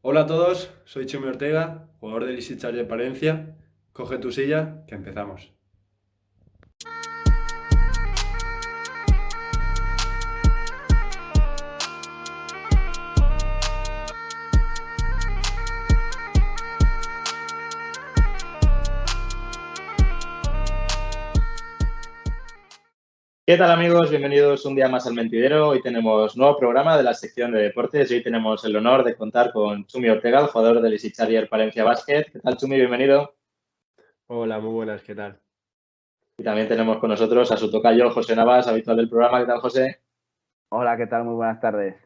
Hola a todos, soy Chumi Ortega, jugador del Easy de Palencia. Coge tu silla, que empezamos. ¿Qué tal amigos? Bienvenidos un día más al Mentidero. Hoy tenemos nuevo programa de la sección de deportes y hoy tenemos el honor de contar con Chumi Ortega, el jugador del Easy Charger Palencia Basket. ¿Qué tal Chumi? Bienvenido. Hola, muy buenas, ¿qué tal? Y también tenemos con nosotros a su tocayo José Navas, habitual del programa. ¿Qué tal José? Hola, ¿qué tal? Muy buenas tardes.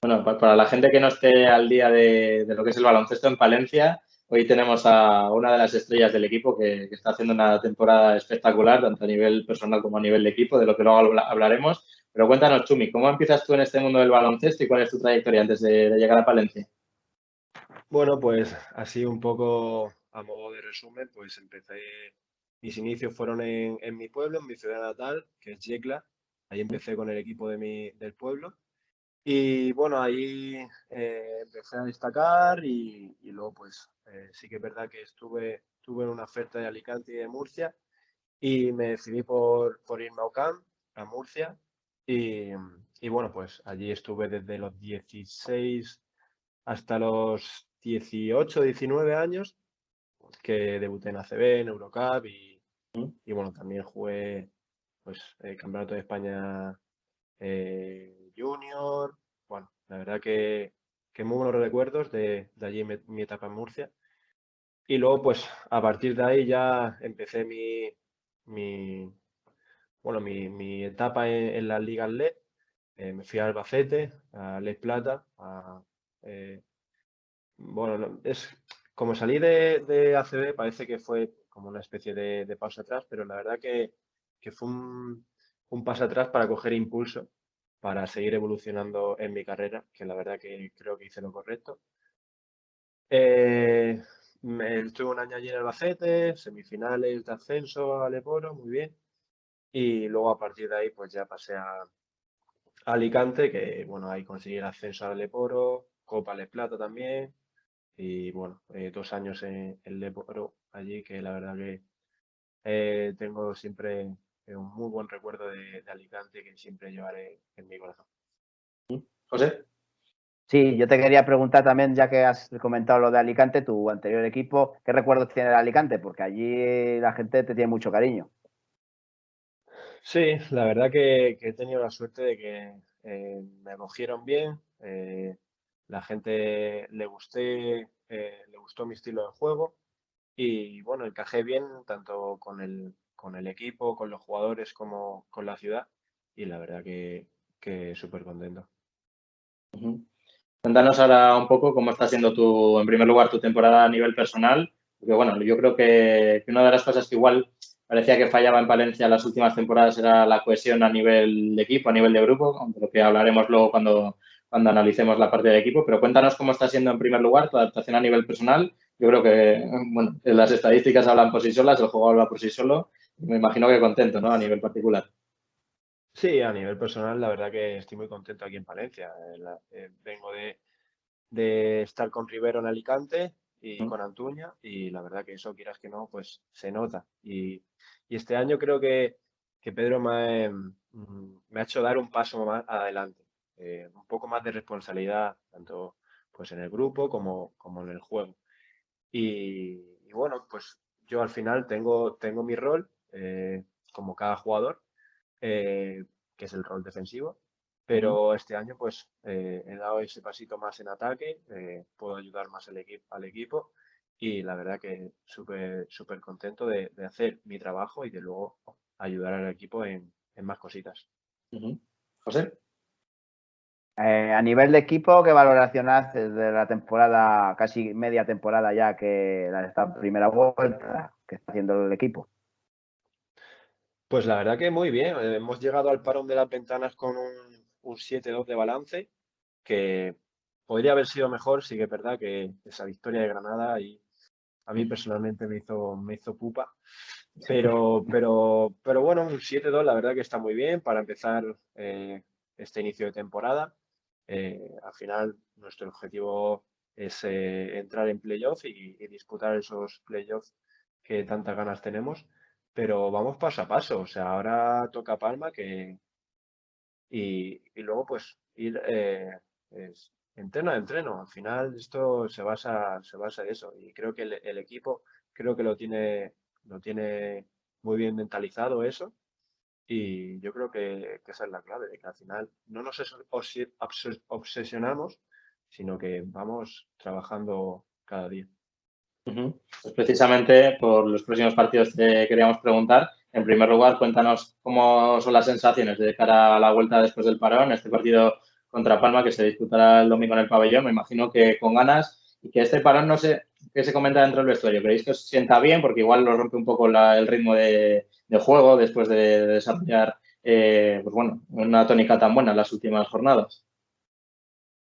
Bueno, para la gente que no esté al día de, de lo que es el baloncesto en Palencia, Hoy tenemos a una de las estrellas del equipo que, está haciendo una temporada espectacular, tanto a nivel personal como a nivel de equipo, de lo que luego hablaremos. Pero cuéntanos, Chumi, ¿cómo empiezas tú en este mundo del baloncesto y cuál es tu trayectoria antes de, llegar a Palencia? Bueno, pues así un poco a modo de resumen, pues empecé, mis inicios fueron en, mi pueblo, en mi ciudad natal, que es Yecla. Ahí empecé con el equipo de mi, del pueblo. Y bueno, ahí eh, empecé a destacar y, luego pues eh, sí que es verdad que estuve, tuve una oferta de Alicante y de Murcia y me decidí por, por irme a Ocam, a Murcia. Y, y, bueno, pues allí estuve desde los 16 hasta los 18, 19 años, que debuté en ACB, en Eurocup y, y bueno, también jugué pues el Campeonato de España eh, Junior. Bueno, la verdad que, que muy buenos recuerdos de, allí mi etapa en Murcia. Y luego, pues, a partir de ahí ya empecé mi, mi bueno, mi, etapa en, las ligas LED. Eh, me fui a Albacete, a LED Plata. Eh, bueno, es como salí de, de, ACB, parece que fue como una especie de, de paso atrás, pero la verdad que, fue un, un, paso atrás para coger impulso, para seguir evolucionando en mi carrera, que la verdad que creo que hice lo correcto. Eh, estuve un año allí en Albacete, semifinales de ascenso a Leporo, muy bien. Y luego a partir de ahí pues ya pasé a, Alicante, que bueno, ahí conseguí el ascenso a Leporo, Copa Le Plata también. Y bueno, eh, dos años en, el Leporo allí, que la verdad que eh, tengo siempre un muy buen recuerdo de, de Alicante que siempre llevaré en mi corazón. José. Sí, yo te quería preguntar también, ya que has comentado lo de Alicante, tu anterior equipo, ¿qué recuerdos tiene de Alicante? Porque allí la gente te tiene mucho cariño. Sí, la verdad que, he tenido la suerte de que eh, me acogieron bien, eh, la gente le gusté, eh, le gustó mi estilo de juego y bueno, encajé bien tanto con el, con el equipo, con los jugadores como con la ciudad y la verdad que, que súper contento. Cuéntanos ahora un poco cómo está siendo tu, en primer lugar, tu temporada a nivel personal. Porque bueno, yo creo que, una de las cosas que igual parecía que fallaba en Palencia las últimas temporadas era la cohesión a nivel de equipo, a nivel de grupo, aunque lo que hablaremos luego cuando, cuando analicemos la parte de equipo. Pero cuéntanos cómo está siendo en primer lugar tu adaptación a nivel personal. Yo creo que bueno, las estadísticas hablan por sí solas, el juego habla por sí solo. Me imagino que contento, ¿no? A nivel particular. Sí, a nivel personal, la verdad que estoy muy contento aquí en Palencia. Eh, eh, vengo de, estar con Rivero en Alicante y con Antuña y la verdad que eso, quieras que no, pues se nota. Y, este año creo que, Pedro mm, me, ha hecho dar un paso más adelante, eh, un poco más de responsabilidad, tanto pues en el grupo como, como en el juego. Y, bueno, pues yo al final tengo, tengo mi rol como cada jugador eh, que es el rol defensivo. Pero este año pues eh, he dado ese pasito más en ataque, eh, puedo ayudar más al, equipo al equipo y la verdad que súper súper contento de, hacer mi trabajo y de luego ayudar al equipo en, más cositas. José. a nivel de equipo, ¿qué valoración haces de la temporada, casi media temporada ya que la esta primera vuelta que está haciendo el equipo? Pues la verdad que muy bien. Eh, hemos llegado al parón de las ventanas con un, 7-2 de balance, que podría haber sido mejor, sí que es verdad que esa victoria de Granada y a mí personalmente me hizo, me hizo pupa. Pero, pero, pero bueno, un 7-2 la verdad que está muy bien para empezar eh, este inicio de temporada. eh, al final nuestro objetivo es eh, entrar en playoff y, disputar esos playoffs que tantas ganas tenemos, pero vamos paso a paso, o sea, ahora toca Palma que y, luego pues ir entreno a entreno, al final esto se basa, se basa en eso. Y creo que el, equipo creo que lo tiene, lo tiene muy bien mentalizado eso. Y yo creo que, esa es la clave, de que al final no nos obsesionamos, sino que vamos trabajando cada día. Pues precisamente por los próximos partidos te queríamos preguntar. En primer lugar, cuéntanos cómo son las sensaciones de cara a la vuelta después del parón, este partido contra Palma que se disputará el domingo en el pabellón. Me imagino que con ganas y que este parón no sé qué se comenta dentro del vestuario. ¿Creéis que os sienta bien? Porque igual lo rompe un poco el ritmo de, juego después de, desarrollar eh, pues bueno, una tónica tan buena en las últimas jornadas.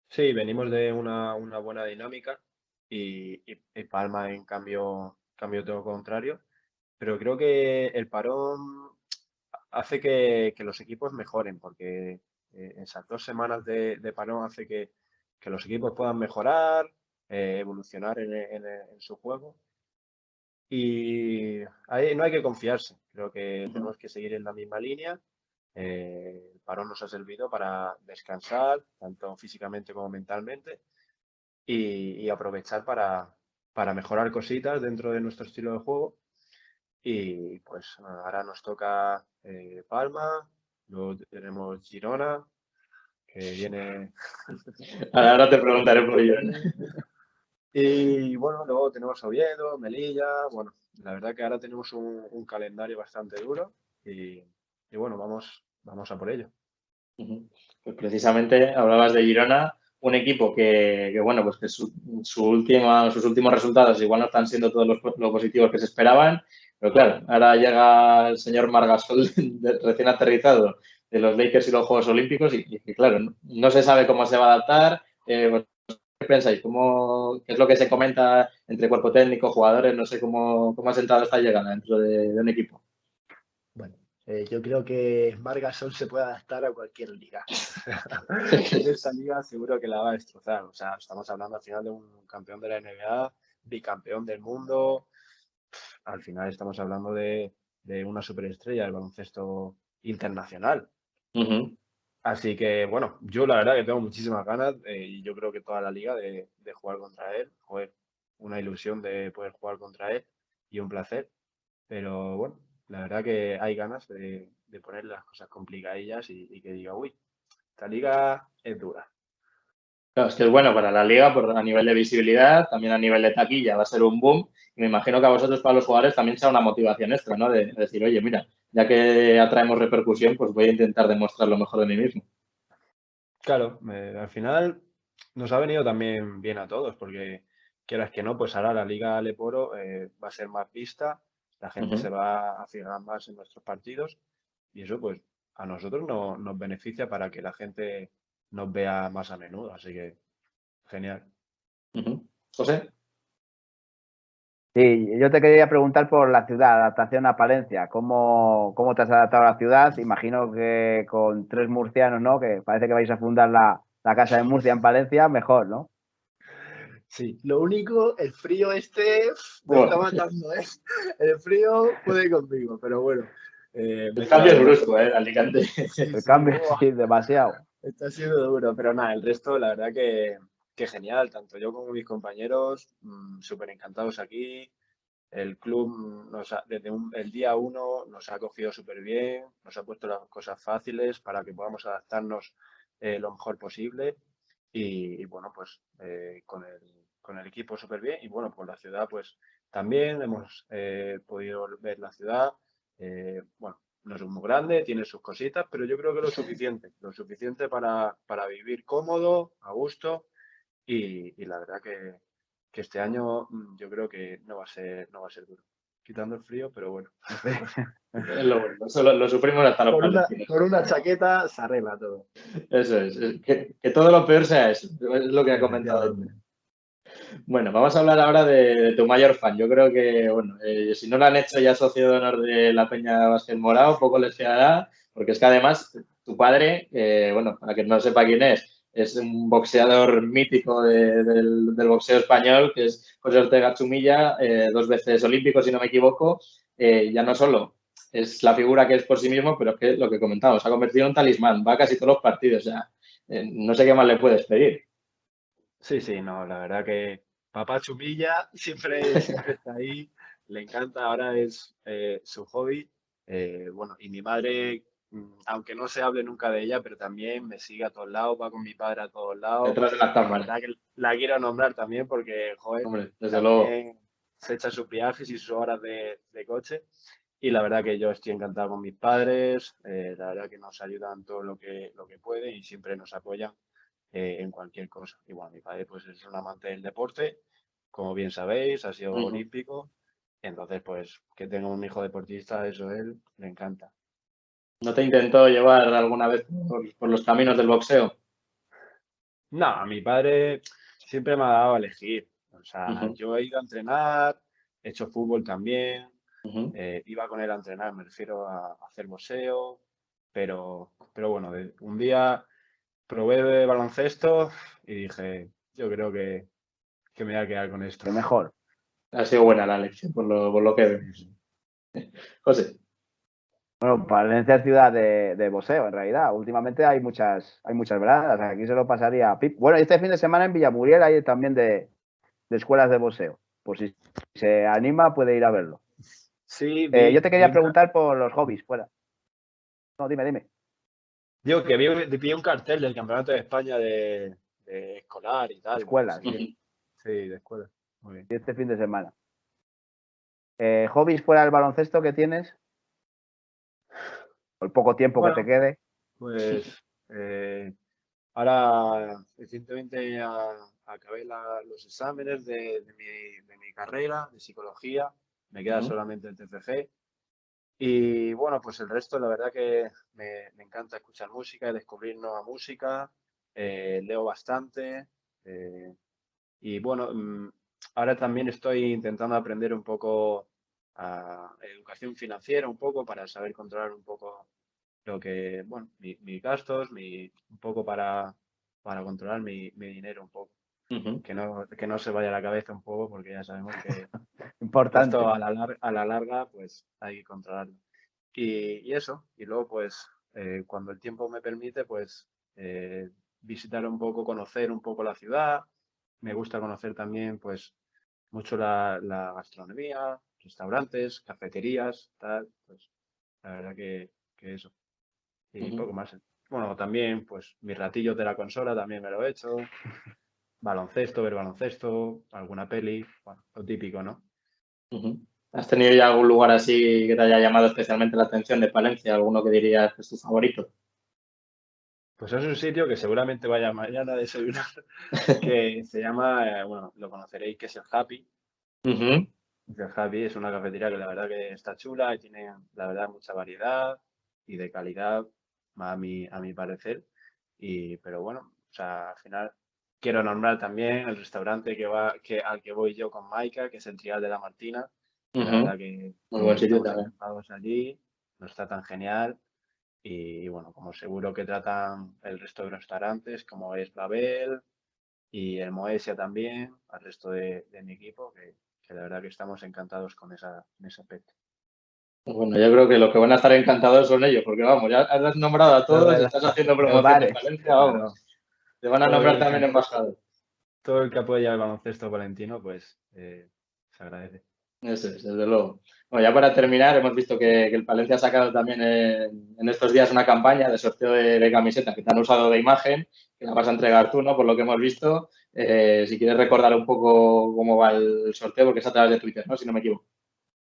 Sí, venimos de una, buena dinámica y, Palma en cambio, cambio todo contrario. Pero creo que el parón hace que, los equipos mejoren, porque eh, esas dos semanas de, parón hace que, los equipos puedan mejorar, eh, evolucionar en, su juego y no hay que confiarse. Creo que tenemos que seguir en la misma línea. Eh, el parón nos ha servido para descansar, tanto físicamente como mentalmente, y, aprovechar para, mejorar cositas dentro de nuestro estilo de juego. Y pues ahora nos toca eh, Palma, luego tenemos Girona, que viene. Ahora te preguntaré por Girona. Y bueno, luego tenemos Oviedo, Melilla, bueno, la verdad que ahora tenemos un, calendario bastante duro y, bueno, vamos, vamos a por ello. Pues precisamente hablabas de Girona, un equipo que, bueno, pues que su, sus últimos resultados igual no están siendo todos los, positivos que se esperaban, pero claro, ahora llega el señor Margasol recién aterrizado de los Lakers y los Juegos Olímpicos y, claro, no, se sabe cómo se va a adaptar, eh, pues ¿Qué pensáis? ¿Cómo, ¿Qué es lo que se comenta entre cuerpo técnico, jugadores? No sé cómo, cómo ha sentado esta llegada dentro de, un equipo. Eh, yo creo que Margasol se puede adaptar a cualquier liga. en esta liga seguro que la va a destrozar. O sea, estamos hablando al final de un campeón de la NBA, bicampeón del mundo. Al final estamos hablando de, una superestrella del baloncesto internacional. Así que, bueno, yo la verdad que tengo muchísimas ganas eh, y yo creo que toda la liga de, jugar contra él. Fue una ilusión de poder jugar contra él y un placer. Pero bueno, la verdad que hay ganas de, poner las cosas complicadillas y, y, que diga, uy, esta liga es dura. Claro, es que es bueno para la liga por, a nivel de visibilidad, también a nivel de taquilla va a ser un boom. Y me imagino que a vosotros, para los jugadores, también será una motivación extra, ¿no? de decir, oye, mira, ya que atraemos repercusión, pues voy a intentar demostrar lo mejor de mí mismo. Claro, al final nos ha venido también bien a todos, porque quieras que no, pues ahora la Liga Leporo eh, va a ser más vista, la gente se va a fijar más en nuestros partidos y eso pues a nosotros no, nos beneficia para que la gente nos vea más a menudo, así que genial. José. Sí, yo te quería preguntar por la ciudad, adaptación a Palencia. ¿Cómo, cómo te has adaptado a la ciudad? Imagino que con tres murcianos, ¿no? Que parece que vais a fundar la, casa de Murcia en Palencia, mejor, ¿no? Sí, lo único, el frío este me está matando, ¿eh? El frío puede ir conmigo, pero bueno. Eh, el cambio es brusco, ¿eh? Alicante. el cambio, sí, demasiado. Está siendo duro, pero nada, el resto, la verdad que qué genial, tanto yo como mis compañeros, mm, súper encantados aquí. El club nos desde el día uno nos ha acogido súper bien, nos ha puesto las cosas fáciles para que podamos adaptarnos eh, lo mejor posible. Y, bueno, pues eh, con, el, con el equipo súper bien. Y bueno, por la ciudad, pues también hemos eh, podido ver la ciudad. bueno, no es muy grande, tiene sus cositas, pero yo creo que lo suficiente, lo suficiente para, para vivir cómodo, a gusto y, la verdad que, este año mm, yo creo que no va a ser, no va a ser duro. Quitando el frío, pero bueno. lo, sufrimos hasta los una, por una chaqueta se arregla todo. Eso es, que, todo lo peor sea eso, es lo que ha comentado. Bueno, vamos a hablar ahora de, tu mayor fan. Yo creo que, bueno, eh, si no lo han hecho ya socio de honor de la Peña Vázquez Morado, poco les quedará, porque es que además tu padre, eh, bueno, para que no sepa quién es, es un boxeador mítico del, boxeo español, que es José Ortega Chumilla, eh, dos veces olímpico, si no me equivoco. Ya no solo es la figura que es por sí mismo, pero es que lo que comentamos, se ha convertido en un talismán, va a casi todos los partidos, eh, no sé qué más le puedes pedir. Sí, sí, no, la verdad que papá Chumilla siempre, siempre está ahí, le encanta, ahora es su hobby. bueno, y mi madre Mm, aunque no se hable nunca de ella, pero también me sigue a todos lados, va con mi padre a todos lados. Detrás de la La, quiero nombrar también porque, joder, desde luego. se echa sus viajes y sus horas de, coche. Y la verdad que yo estoy encantado con mis padres, eh, la verdad que nos ayudan todo lo que, lo que pueden y siempre nos apoyan eh, en cualquier cosa. Y bueno, mi padre pues es un amante del deporte, como bien sabéis, ha sido olímpico. Entonces, pues que tenga un hijo deportista, eso a él le encanta. ¿No te intentó llevar alguna vez por, los caminos del boxeo? No, a mi padre siempre me ha dado a elegir. O sea, yo he ido a entrenar, he hecho fútbol también, eh, iba con él a entrenar, me refiero a, hacer boxeo, pero, pero bueno, un día probé de baloncesto y dije, yo creo que, me voy a quedar con esto. mejor. Ha sido buena la lección, por lo, por lo que vemos. José. Bueno, Palencia es ciudad de, de boxeo, en realidad. Últimamente hay muchas, hay muchas veradas. Aquí se lo pasaría a Pip. Bueno, este fin de semana en Villamuriel hay también de, escuelas de boxeo. Por si se anima, puede ir a verlo. Sí. Eh, yo te quería preguntar por los hobbies, fuera. No, dime, dime. Digo que vi, un cartel del Campeonato de España de, escolar y tal. Escuelas. Sí, de escuela. Muy bien. este fin de semana. Eh, ¿Hobbies fuera del baloncesto que tienes? el poco tiempo que te quede. Pues eh, ahora recientemente acabé los exámenes de, mi, carrera de psicología, me queda solamente el TFG. Y bueno, pues el resto, la verdad que me, encanta escuchar música, descubrir nueva música, eh, leo bastante. Eh, y bueno, mm, ahora también estoy intentando aprender un poco a educación financiera, un poco para saber controlar un poco lo que, bueno, mis gastos, mi, un poco para, para controlar mi, dinero un poco. Que, no, que no se vaya la cabeza un poco porque ya sabemos que importante a la, a la larga pues hay que controlarlo. Y, eso, y luego pues eh, cuando el tiempo me permite pues eh, visitar un poco, conocer un poco la ciudad. Me gusta conocer también pues mucho la, la gastronomía, restaurantes, cafeterías, tal, pues la verdad que, que eso y poco más. Bueno, también, pues, mis ratillos de la consola también me lo he hecho. Baloncesto, ver baloncesto, alguna peli, bueno, lo típico, ¿no? ¿Has tenido ya algún lugar así que te haya llamado especialmente la atención de Palencia? ¿Alguno que dirías que es tu favorito? Pues es un sitio que seguramente vaya mañana a desayunar, que se llama, eh, bueno, lo conoceréis, que es el Happy. El Happy es una cafetería que la verdad que está chula y tiene, la verdad, mucha variedad y de calidad a mi, a mi parecer. Y, pero bueno, o sea, al final quiero nombrar también el restaurante que va, que, al que voy yo con Maika, que es el Trial de la Martina. La verdad que muy buen sitio también. allí, no está tan genial. Y, bueno, como seguro que tratan el resto de restaurantes, como es Babel y el Moesia también, al resto de, mi equipo, que, que, la verdad que estamos encantados con esa, en ese aspecto. Bueno, yo creo que los que van a estar encantados son ellos, porque vamos, ya has nombrado a todos, y estás haciendo promoción de Valencia, vamos. Te van a nombrar también embajador. Todo el que apoya el baloncesto valentino, pues eh, se agradece. Eso es, desde luego. Bueno, ya para terminar, hemos visto que, el Palencia ha sacado también en, estos días una campaña de sorteo de, camiseta que te han usado de imagen, que la vas a entregar tú, ¿no? Por lo que hemos visto. Eh, si quieres recordar un poco cómo va el sorteo, porque es a través de Twitter, ¿no? Si no me equivoco.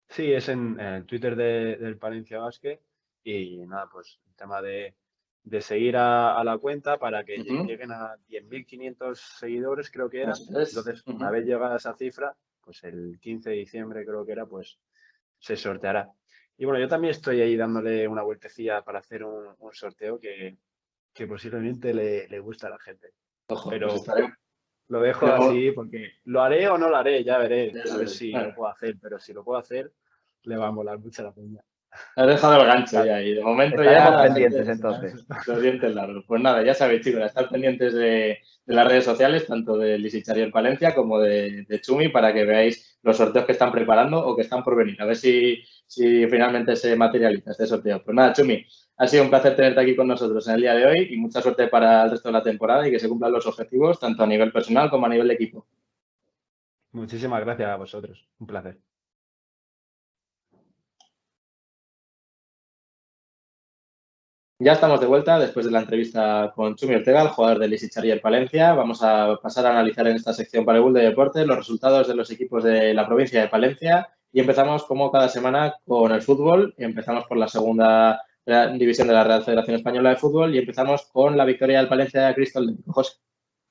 Sí, es en, el Twitter del Palencia Basket y nada, pues el tema de, seguir a, la cuenta para que lleguen a 10.500 seguidores, creo que era. Entonces, una vez llegada esa cifra, pues el 15 de diciembre creo que era, pues se sorteará. Y bueno, yo también estoy ahí dándole una vueltecilla para hacer un, sorteo que, posiblemente le, le gusta a la gente. Pero pues lo dejo así porque lo haré o no lo haré, ya veré. A ver si lo puedo hacer, pero si lo puedo hacer, le va a molar mucho la peña. Has dejado el gancho ya y de momento ya. pendientes entonces. Los dientes largos. Pues nada, ya sabéis, chicos, estar pendientes de, las redes sociales, tanto de Lisichari en Palencia como de, Chumi, para que veáis los sorteos que están preparando o que están por venir. A ver si, si finalmente se materializa este sorteo. Pues nada, Chumi, ha sido un placer tenerte aquí con nosotros en el día de hoy y mucha suerte para el resto de la temporada y que se cumplan los objetivos, tanto a nivel personal como a nivel de equipo. Muchísimas gracias a vosotros. Un placer. Ya estamos de vuelta después de la entrevista con Chumi Ortega, el jugador del el Palencia. Vamos a pasar a analizar en esta sección para el Bull de Deportes los resultados de los equipos de la provincia de Palencia. Y empezamos, como cada semana, con el fútbol. Y empezamos por la segunda división de la Real Federación Española de Fútbol. Y empezamos con la victoria del Palencia Cristo Atlético. José.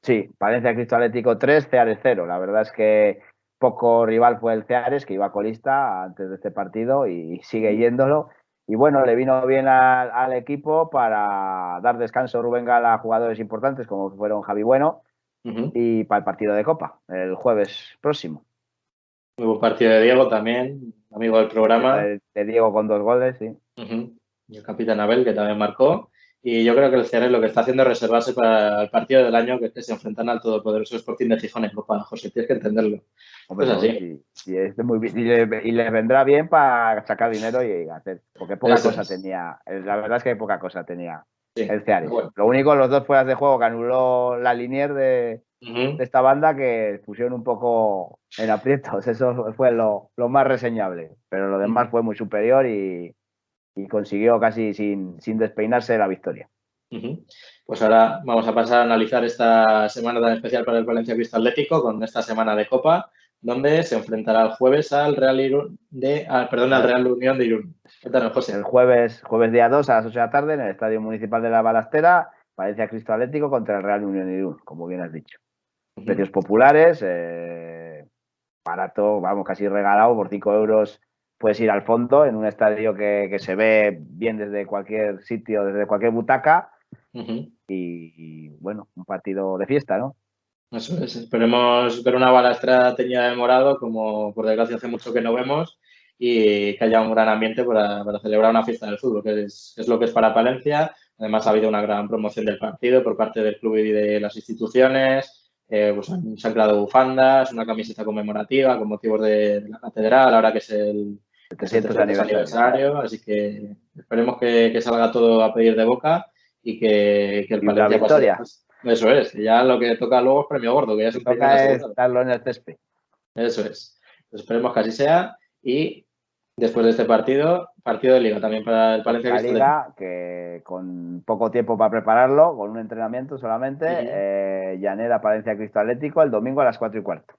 Sí, Palencia Cristo Atlético 3, Ceares 0. La verdad es que poco rival fue el Ceares, que iba colista antes de este partido y sigue yéndolo y bueno, le vino bien al, equipo para dar descanso Rubén Gala a jugadores importantes como fueron Javi Bueno y para el partido de Copa, el jueves próximo. Muy buen partido de Diego también, amigo del programa. De, Diego con dos goles, sí. Y el capitán Abel, que también marcó. Y yo creo que el CR lo que está haciendo es reservarse para el partido del año que, se enfrentan al todopoderoso Sporting de Gijón en Copa. José, tienes que entenderlo. Pues así. Y, muy y, les vendrá bien para sacar dinero y hacer. Porque poca cosa tenía. La verdad es que poca cosa tenía el Ceares. Lo único, los dos fueras de juego que anuló la linier de, esta banda que pusieron un poco en aprietos. Eso fue lo, más reseñable. Pero lo demás fue muy superior y, consiguió casi sin, sin despeinarse la victoria. Pues ahora vamos a pasar a analizar esta semana tan especial para el Valencia Cristo Atlético con esta semana de Copa donde se enfrentará el jueves al Real de, perdón, al Real Unión de Irún. José. El jueves, jueves día 2 a las 8 de la tarde en el Estadio Municipal de la Balastera, Valencia Cristo Atlético contra el Real Unión de Irún, como bien has dicho. Precios populares, eh, barato, vamos, casi regalado, por 5 euros puedes ir al fondo en un estadio que, se ve bien desde cualquier sitio, desde cualquier butaca. y, bueno, un partido de fiesta, ¿no? Eso es, esperemos ver una balastra teñida de morado, como por desgracia hace mucho que no vemos, y que haya un gran ambiente para, celebrar una fiesta del fútbol, que es, lo que es para Palencia. Además, ha habido una gran promoción del partido por parte del club y de las instituciones. Eh, pues se han creado bufandas, una camiseta conmemorativa con motivos de, la catedral, ahora que es el, 300 aniversario. Así que esperemos que, salga todo a pedir de boca y que, el Palencia la victoria. Eso es, ya lo que toca luego es premio gordo, que ya se toca es darlo en el césped. Eso es. Pues esperemos que así sea y después de este partido, partido de liga también para el Palencia. La liga, que con poco tiempo para prepararlo, con un entrenamiento solamente, eh, Llanera Palencia Cristo Atlético el domingo a las 4 y cuarto.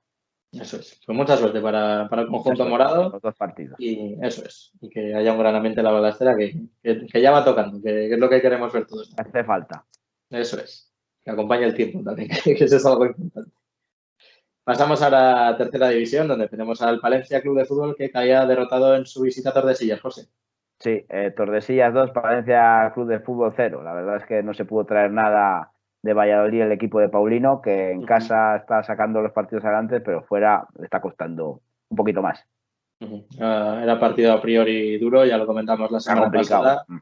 Eso es. Pues mucha suerte para, el conjunto morado. Los dos partidos. Y eso es. Y que haya un gran ambiente en la balastera que, que, ya va tocando, que, es lo que queremos ver todos. Hace falta. Eso es que acompaña el tiempo también, que eso es algo importante. Pasamos a la tercera división, donde tenemos al Palencia Club de Fútbol que caía derrotado en su visita a Tordesillas, José. Sí, eh, Tordesillas 2, Palencia Club de Fútbol 0. La verdad es que no se pudo traer nada de Valladolid el equipo de Paulino, que en casa está sacando los partidos adelante, pero fuera le está costando un poquito más. Ah, era partido a priori duro, ya lo comentamos la semana pasada. Mm.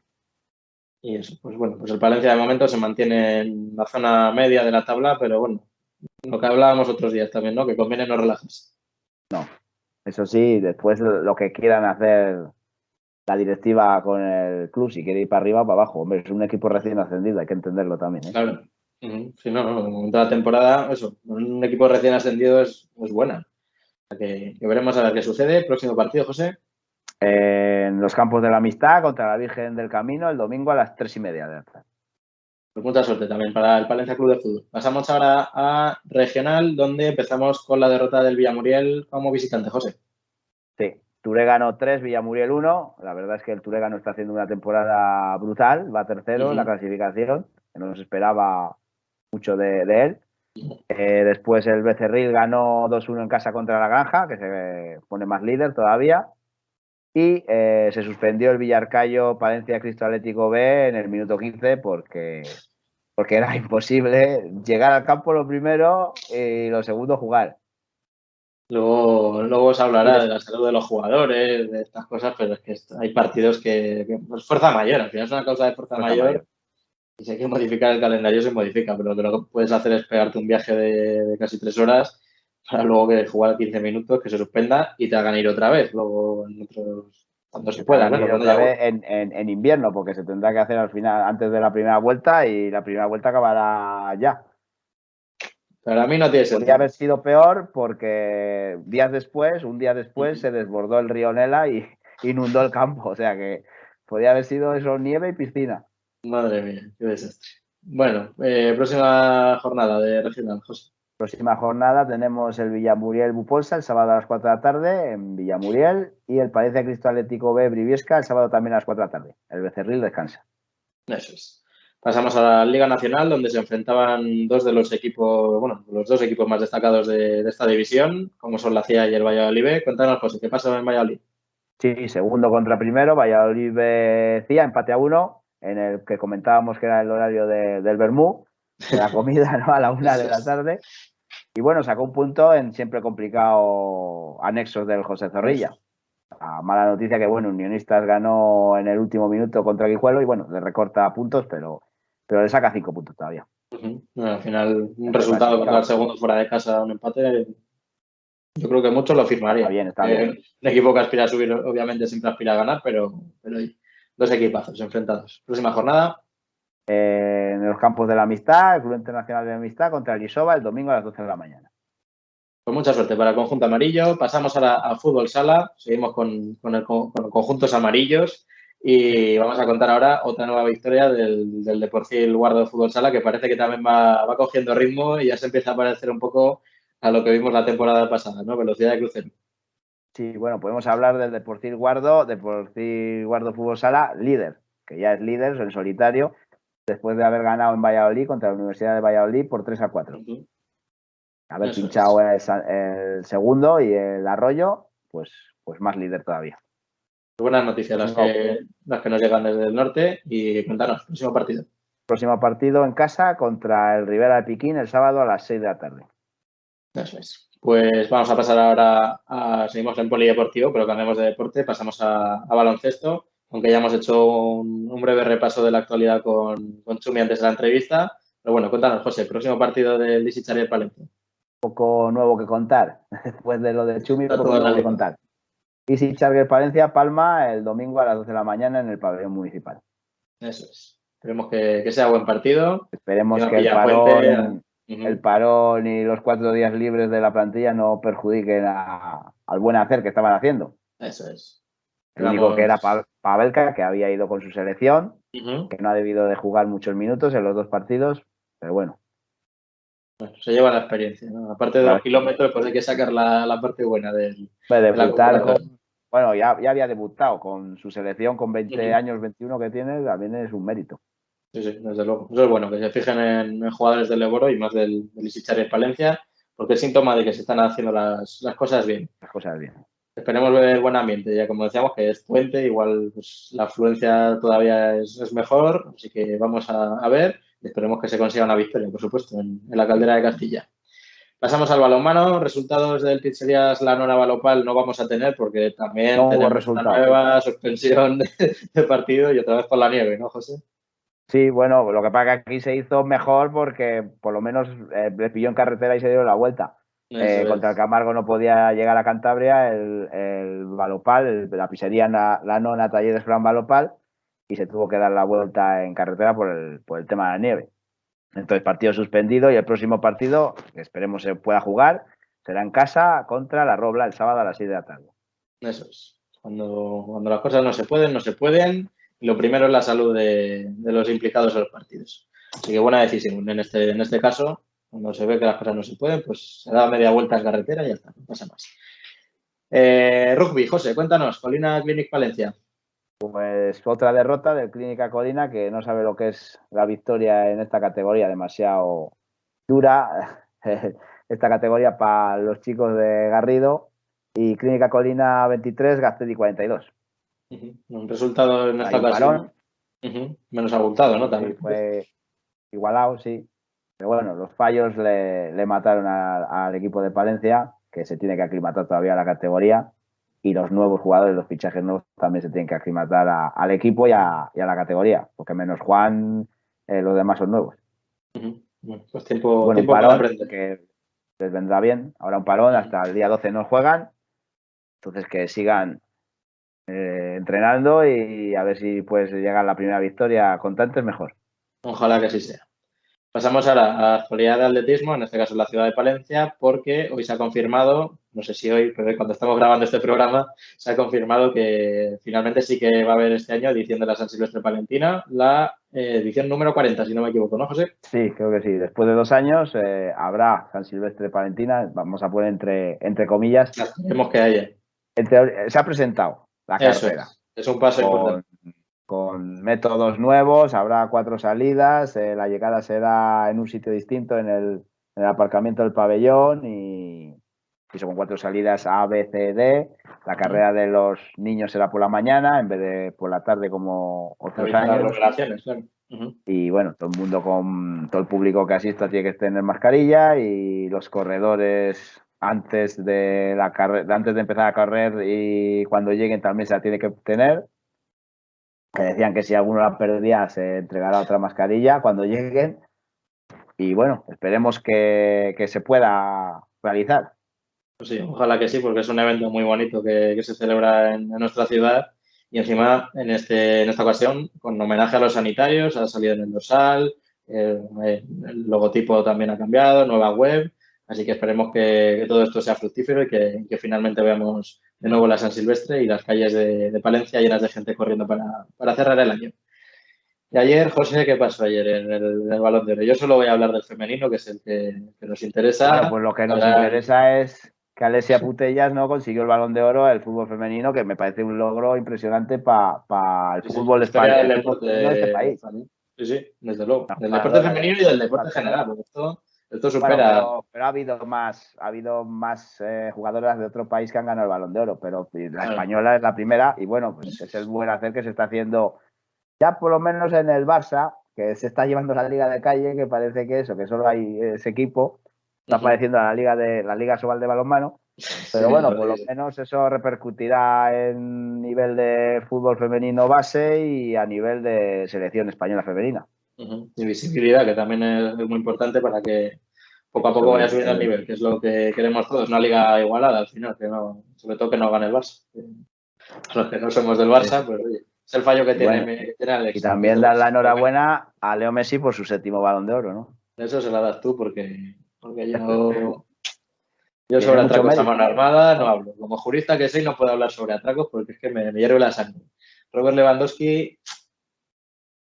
Y eso, pues bueno, pues el Palencia de momento se mantiene en la zona media de la tabla, pero bueno, lo que hablábamos otros días también, ¿no? Que conviene no relajarse. No, eso sí, después lo que quieran hacer la directiva con el club, si quiere ir para arriba o para abajo. Hombre, es un equipo recién ascendido, hay que entenderlo también. ¿eh? Claro. Si no, no, en toda la temporada, eso, un equipo recién ascendido es, es buena. que, que veremos a ver qué sucede. Próximo partido, José en los campos de la amistad contra la Virgen del Camino el domingo a las tres y media de la tarde. Pues mucha suerte también para el Palencia Club de Fútbol. Pasamos ahora a regional, donde empezamos con la derrota del Villamuriel como visitante, José. Sí, Turegano 3, Villamuriel 1. La verdad es que el Turegano está haciendo una temporada brutal, va tercero en la clasificación, que no nos esperaba mucho de, él. Eh, después el Becerril ganó 2-1 en casa contra la Granja, que se pone más líder todavía y eh, se suspendió el Villarcayo Palencia Cristo Atlético B en el minuto 15 porque, porque era imposible llegar al campo lo primero y lo segundo jugar. Luego, luego se hablará de la salud de los jugadores, de estas cosas, pero es que hay partidos que, que es fuerza mayor, al final es una causa de fuerza, mayor, Y si hay que modificar el calendario, se modifica, pero lo que puedes hacer es pegarte un viaje de, casi tres horas para luego que jugar 15 minutos, que se suspenda y te hagan ir otra vez, luego en otros, cuando se pueda, ¿no? Otra vez en, en, invierno, porque se tendrá que hacer al final, antes de la primera vuelta y la primera vuelta acabará ya. Pero a mí no tiene sentido. Podría haber sido peor porque días después, un día después, se desbordó el río Nela y inundó el campo. O sea que podría haber sido eso nieve y piscina. Madre mía, qué desastre. Bueno, eh, próxima jornada de regional, José. Próxima jornada tenemos el Villamuriel Bupolsa el sábado a las 4 de la tarde en Villamuriel y el Palencia Cristo Atlético B Briviesca el sábado también a las 4 de la tarde. El Becerril descansa. Eso es. Pasamos a la Liga Nacional, donde se enfrentaban dos de los equipos, bueno, los dos equipos más destacados de, esta división, como son la CIA y el Valladolid. Cuéntanos, José, ¿qué pasa en Valladolid? Sí, segundo contra primero, Valladolid CIA, empate a uno, en el que comentábamos que era el horario del Bermú, de la comida ¿no? a la una de la tarde. Y bueno, sacó un punto en siempre complicado anexos del José Zorrilla. La mala noticia que, bueno, Unionistas ganó en el último minuto contra Guijuelo y bueno, le recorta puntos, pero pero le saca cinco puntos todavía. al final, un resultado contra el segundo fuera de casa, un empate, yo creo que muchos lo firmarían. bien, está bien. Eh, un equipo que aspira a subir, obviamente, siempre aspira a ganar, pero, pero hay dos equipazos enfrentados. Próxima jornada. Eh, en los campos de la amistad, el Club Internacional de la Amistad contra el Isoba el domingo a las 12 de la mañana. Pues mucha suerte para el conjunto amarillo. Pasamos a la fútbol sala. Seguimos con, con, el, con los conjuntos amarillos. Y vamos a contar ahora otra nueva victoria del, del Deportivo Guardo de Fútbol Sala, que parece que también va, va, cogiendo ritmo y ya se empieza a parecer un poco a lo que vimos la temporada pasada, ¿no? Velocidad de crucero. Sí, bueno, podemos hablar del Deportivo Guardo, Deportivo Guardo Fútbol Sala, líder, que ya es líder en solitario, después de haber ganado en Valladolid contra la Universidad de Valladolid por 3 a 4. Haber pinchado el, el, segundo y el arroyo, pues, pues más líder todavía. Buenas noticias las que, las que nos llegan desde el norte y cuéntanos, próximo partido. Próximo partido en casa contra el Rivera de Piquín el sábado a las 6 de la tarde. Eso es. Pues vamos a pasar ahora a. Seguimos en polideportivo, pero cambiamos de deporte, pasamos a, baloncesto, aunque ya hemos hecho un, breve repaso de la actualidad con, con, Chumi antes de la entrevista. Pero bueno, cuéntanos, José, próximo partido del Lisichari del Palencia. Poco nuevo que contar. Después de lo de Chumi, poco nuevo que contar. Y si Charger Palencia Palma el domingo a las 12 de la mañana en el pabellón municipal. Eso es. Esperemos que, sea buen partido. Esperemos que, el parón, el parón y los cuatro días libres de la plantilla no perjudiquen al buen hacer que estaban haciendo. Eso es. El único que era Pavelka, que había ido con su selección, que no ha debido de jugar muchos minutos en los dos partidos, pero bueno. se lleva la experiencia, Aparte de los kilómetros, pues hay que sacar la, parte buena del. De bueno, ya, ya había debutado con su selección con 20 años, 21 que tiene, también es un mérito. Sí, sí, desde luego. Eso es bueno, que se fijen en, jugadores del Leboro y más del, del Isichar en Palencia, porque es síntoma de que se están haciendo las, cosas bien. Las cosas bien. Esperemos ver buen ambiente, ya como decíamos que es puente, igual pues, la afluencia todavía es, mejor, así que vamos a, ver y esperemos que se consiga una victoria, por supuesto, en la caldera de Castilla. Pasamos al balonmano. Resultados del Pizzerías La Nora Balopal no vamos a tener porque también tenemos una nueva suspensión de, partido y otra vez por la nieve, ¿no, José? Sí, bueno, lo que pasa es que aquí se hizo mejor porque por lo menos eh, le pilló en carretera y se dio la vuelta. Eh, contra el Camargo no podía llegar a Cantabria, el, el Balopal, la pizzería La Nona Talleres Fran Balopal, y se tuvo que dar la vuelta en carretera por el, por el tema de la nieve. Entonces, partido suspendido y el próximo partido, que esperemos se pueda jugar, será en casa contra la Robla el sábado a las 6 de la tarde. Eso es. Cuando, cuando las cosas no se pueden, no se pueden. Lo primero es la salud de, los implicados en los partidos. Así que buena decisión en este, en este caso. Cuando se ve que las cosas no se pueden, pues se da media vuelta en carretera y ya está, no pasa más. Eh, rugby, José, cuéntanos, Colina Clinic Valencia. Pues otra derrota del Clínica Colina que no sabe lo que es la victoria en esta categoría, demasiado dura esta categoría para los chicos de Garrido y Clínica Colina 23, Gastedi 42. Un resultado en esta ocasión menos abultado, ¿no? También. Fue igualado, sí. Pero bueno, los fallos le, mataron al equipo de Palencia, que se tiene que aclimatar todavía a la categoría y los nuevos jugadores, los fichajes nuevos también se tienen que aclimatar al equipo y a, la categoría, porque menos Juan, eh, los demás son nuevos. Bueno, pues tiempo, tiempo parón, que les vendrá bien. Ahora un parón, hasta el día 12 no juegan, entonces que sigan eh, entrenando y a ver si pues llega la primera victoria con tantos mejor. Ojalá que así sea. Pasamos ahora a la actualidad de atletismo, en este caso la ciudad de Palencia, porque hoy se ha confirmado, no sé si hoy, pero cuando estamos grabando este programa, se ha confirmado que finalmente sí que va a haber este año edición de la San Silvestre Palentina, la eh, edición número 40, si no me equivoco, ¿no, José? Sí, creo que sí. Después de dos años eh, habrá San Silvestre Palentina, vamos a poner entre, entre comillas. Esperemos que haya. se ha presentado la carrera. Es, un paso importante con métodos nuevos, habrá cuatro salidas, eh, la llegada será en un sitio distinto en el, aparcamiento del pabellón y, son cuatro salidas A, B, C, D. La carrera de los niños será por la mañana en vez de por la tarde como otros años. Y bueno, todo el mundo con todo el público que asista tiene que tener mascarilla y los corredores antes de la antes de empezar a correr y cuando lleguen también se la tiene que tener que decían que si alguno la perdía se entregará otra mascarilla cuando lleguen. Y bueno, esperemos que, se pueda realizar. Pues sí, ojalá que sí, porque es un evento muy bonito que, se celebra en, nuestra ciudad y encima en, este, en esta ocasión con homenaje a los sanitarios, ha salido en el dorsal, el, logotipo también ha cambiado, nueva web, así que esperemos que, todo esto sea fructífero y que finalmente veamos de nuevo la San Silvestre y las calles de, Palencia llenas de gente corriendo para, cerrar el año. Y ayer, José, ¿qué pasó ayer en el, Balón de Oro? Yo solo voy a hablar del femenino, que es el que, nos interesa. pues lo que nos interesa es que Alesia Putellas no consiguió el Balón de Oro el fútbol femenino, que me parece un logro impresionante para el fútbol español de este país. Sí, sí, desde luego. Del deporte femenino y del deporte general. Esto esto supera. pero, ha habido más, ha habido más eh, jugadoras de otro país que han ganado el balón de oro, pero la española es la primera y bueno, pues es el buen hacer que se está haciendo ya por lo menos en el Barça, que se está llevando la liga de calle, que parece que eso, que solo hay ese equipo, está apareciendo la liga de la Liga Sobal de balonmano. Pero bueno, por lo menos eso repercutirá en nivel de fútbol femenino base y a nivel de selección española femenina. Y visibilidad, que también es muy importante para que poco a poco vaya subiendo el nivel, que es lo que queremos todos, una liga igualada al final, que no, sobre todo que no gane el Barça. Los que no somos del Barça, pues oye, es el fallo que tiene, Alex. Y también dar la enhorabuena a Leo Messi por su séptimo balón de oro, ¿no? Eso se la das tú porque, porque yo, yo sobre atracos a mano armada no hablo. Como jurista que soy no puedo hablar sobre atracos porque es que me, me hierve la sangre. Robert Lewandowski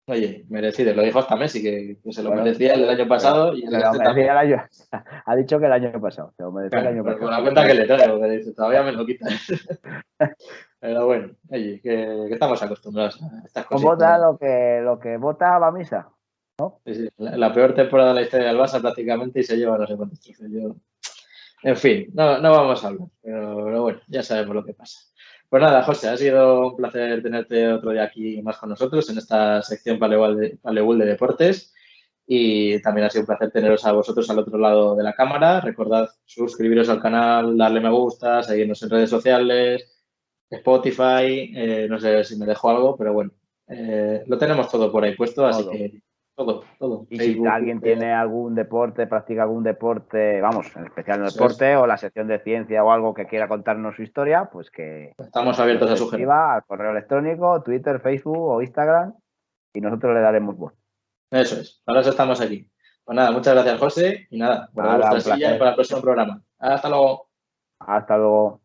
Oye, merecido. Lo dijo hasta Messi, que, se lo merecía el año pasado. Y el este el año, ha dicho que el año pasado. Se lo merecía el año pasado. Con la cuenta que le traigo, que dice, todavía me lo quitan. Pero bueno, oye, que, estamos acostumbrados a estas cosas. Vota lo que, lo que vota va a misa. ¿no? Sí, sí. La, peor temporada de la historia del Barça prácticamente y se lleva no sé cuántos trofeos. En fin, no, no vamos a hablar. pero bueno, ya sabemos lo que pasa. Pues nada, José, ha sido un placer tenerte otro día aquí más con nosotros en esta sección Palebull de, Deportes. Y también ha sido un placer teneros a vosotros al otro lado de la cámara. Recordad suscribiros al canal, darle me gusta, seguirnos en redes sociales, Spotify, eh, no sé si me dejo algo, pero bueno, eh, lo tenemos todo por ahí puesto, así que todo, todo. Y si alguien tiene algún deporte, practica algún deporte, vamos, en especial en el deporte o la sección de ciencia o algo que quiera contarnos su historia, pues que... Estamos abiertos a sugerir. al correo electrónico, Twitter, Facebook o Instagram y nosotros le daremos voz. Eso es, para eso estamos aquí. Pues nada, muchas gracias José y nada, para el próximo programa. Hasta luego. Hasta luego.